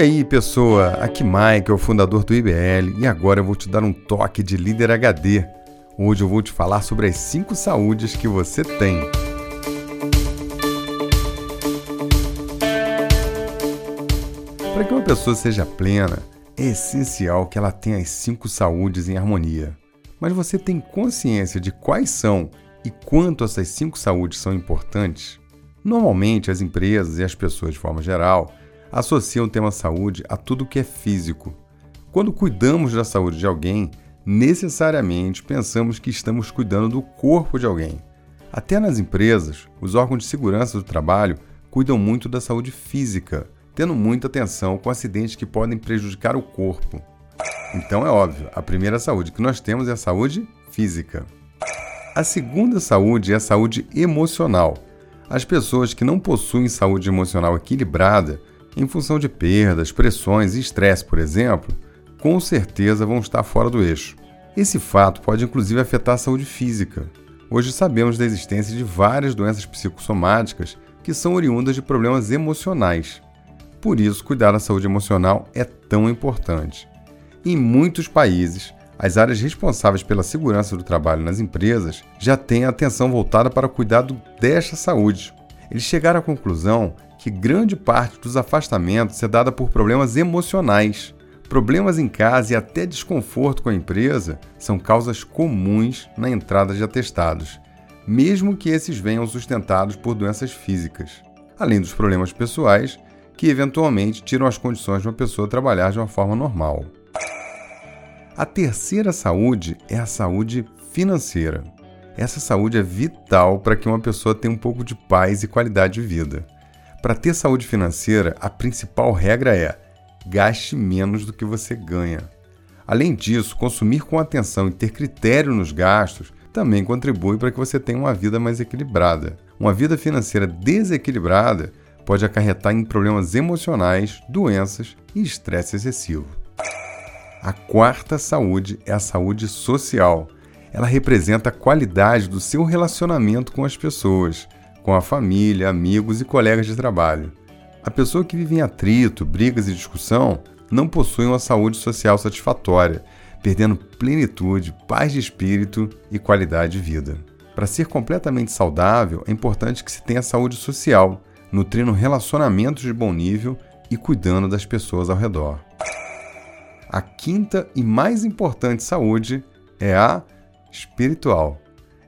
E aí, pessoa? Aqui Mike, é fundador do IBL, e agora eu vou te dar um toque de líder HD. Hoje eu vou te falar sobre as 5 saúdes que você tem. Para que uma pessoa seja plena, é essencial que ela tenha as cinco saúdes em harmonia. Mas você tem consciência de quais são e quanto essas cinco saúdes são importantes? Normalmente, as empresas e as pessoas de forma geral associam o tema saúde a tudo que é físico. Quando cuidamos da saúde de alguém, necessariamente pensamos que estamos cuidando do corpo de alguém. Até nas empresas, os órgãos de segurança do trabalho cuidam muito da saúde física, tendo muita atenção com acidentes que podem prejudicar o corpo. Então é óbvio, a primeira saúde que nós temos é a saúde física. A segunda saúde é a saúde emocional. As pessoas que não possuem saúde emocional equilibrada em função de perdas, pressões e estresse, por exemplo, com certeza vão estar fora do eixo. Esse fato pode inclusive afetar a saúde física. Hoje sabemos da existência de várias doenças psicossomáticas que são oriundas de problemas emocionais. Por isso, cuidar da saúde emocional é tão importante. Em muitos países, as áreas responsáveis pela segurança do trabalho nas empresas já têm a atenção voltada para o cuidado desta saúde. Eles chegaram à conclusão que grande parte dos afastamentos é dada por problemas emocionais. Problemas em casa e até desconforto com a empresa são causas comuns na entrada de atestados, mesmo que esses venham sustentados por doenças físicas, além dos problemas pessoais que eventualmente tiram as condições de uma pessoa trabalhar de uma forma normal. A terceira saúde é a saúde financeira. Essa saúde é vital para que uma pessoa tenha um pouco de paz e qualidade de vida. Para ter saúde financeira, a principal regra é: gaste menos do que você ganha. Além disso, consumir com atenção e ter critério nos gastos também contribui para que você tenha uma vida mais equilibrada. Uma vida financeira desequilibrada pode acarretar em problemas emocionais, doenças e estresse excessivo. A quarta saúde é a saúde social. Ela representa a qualidade do seu relacionamento com as pessoas com a família, amigos e colegas de trabalho. A pessoa que vive em atrito, brigas e discussão não possui uma saúde social satisfatória, perdendo plenitude, paz de espírito e qualidade de vida. Para ser completamente saudável, é importante que se tenha saúde social, nutrindo relacionamentos de bom nível e cuidando das pessoas ao redor. A quinta e mais importante saúde é a espiritual.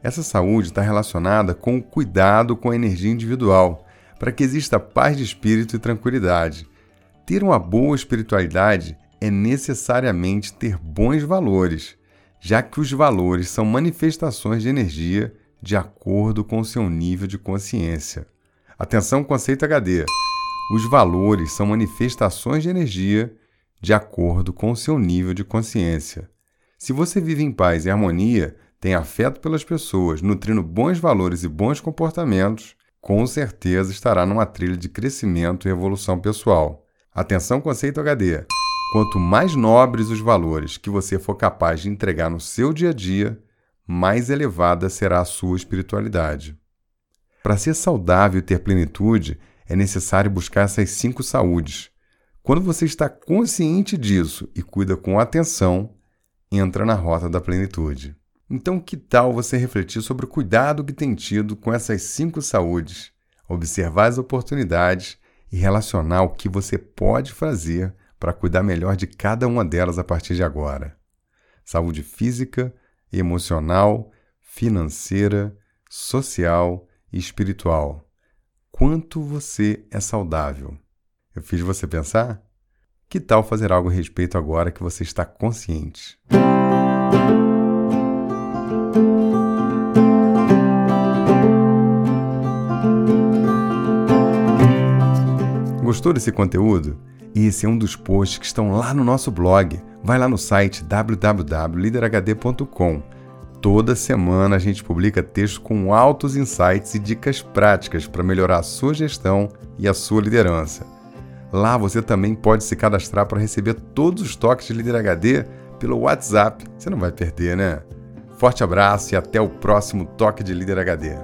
Essa saúde está relacionada com o cuidado com a energia individual, para que exista paz de espírito e tranquilidade. Ter uma boa espiritualidade é necessariamente ter bons valores, já que os valores são manifestações de energia de acordo com seu nível de consciência. Atenção, conceito HD. Os valores são manifestações de energia de acordo com o seu nível de consciência. Se você vive em paz e harmonia, tem afeto pelas pessoas, nutrindo bons valores e bons comportamentos, com certeza estará numa trilha de crescimento e evolução pessoal. Atenção, conceito HD. Quanto mais nobres os valores que você for capaz de entregar no seu dia a dia, mais elevada será a sua espiritualidade. Para ser saudável e ter plenitude, é necessário buscar essas cinco saúdes. Quando você está consciente disso e cuida com atenção, entra na rota da plenitude. Então, que tal você refletir sobre o cuidado que tem tido com essas cinco saúdes, observar as oportunidades e relacionar o que você pode fazer para cuidar melhor de cada uma delas a partir de agora? Saúde física, emocional, financeira, social e espiritual. Quanto você é saudável? Eu fiz você pensar? Que tal fazer algo a respeito agora que você está consciente? Gostou desse conteúdo? Esse é um dos posts que estão lá no nosso blog. Vai lá no site www.liderhd.com. Toda semana a gente publica textos com altos insights e dicas práticas para melhorar a sua gestão e a sua liderança. Lá você também pode se cadastrar para receber todos os toques de Líder HD pelo WhatsApp. Você não vai perder, né? Forte abraço e até o próximo Toque de Líder HD.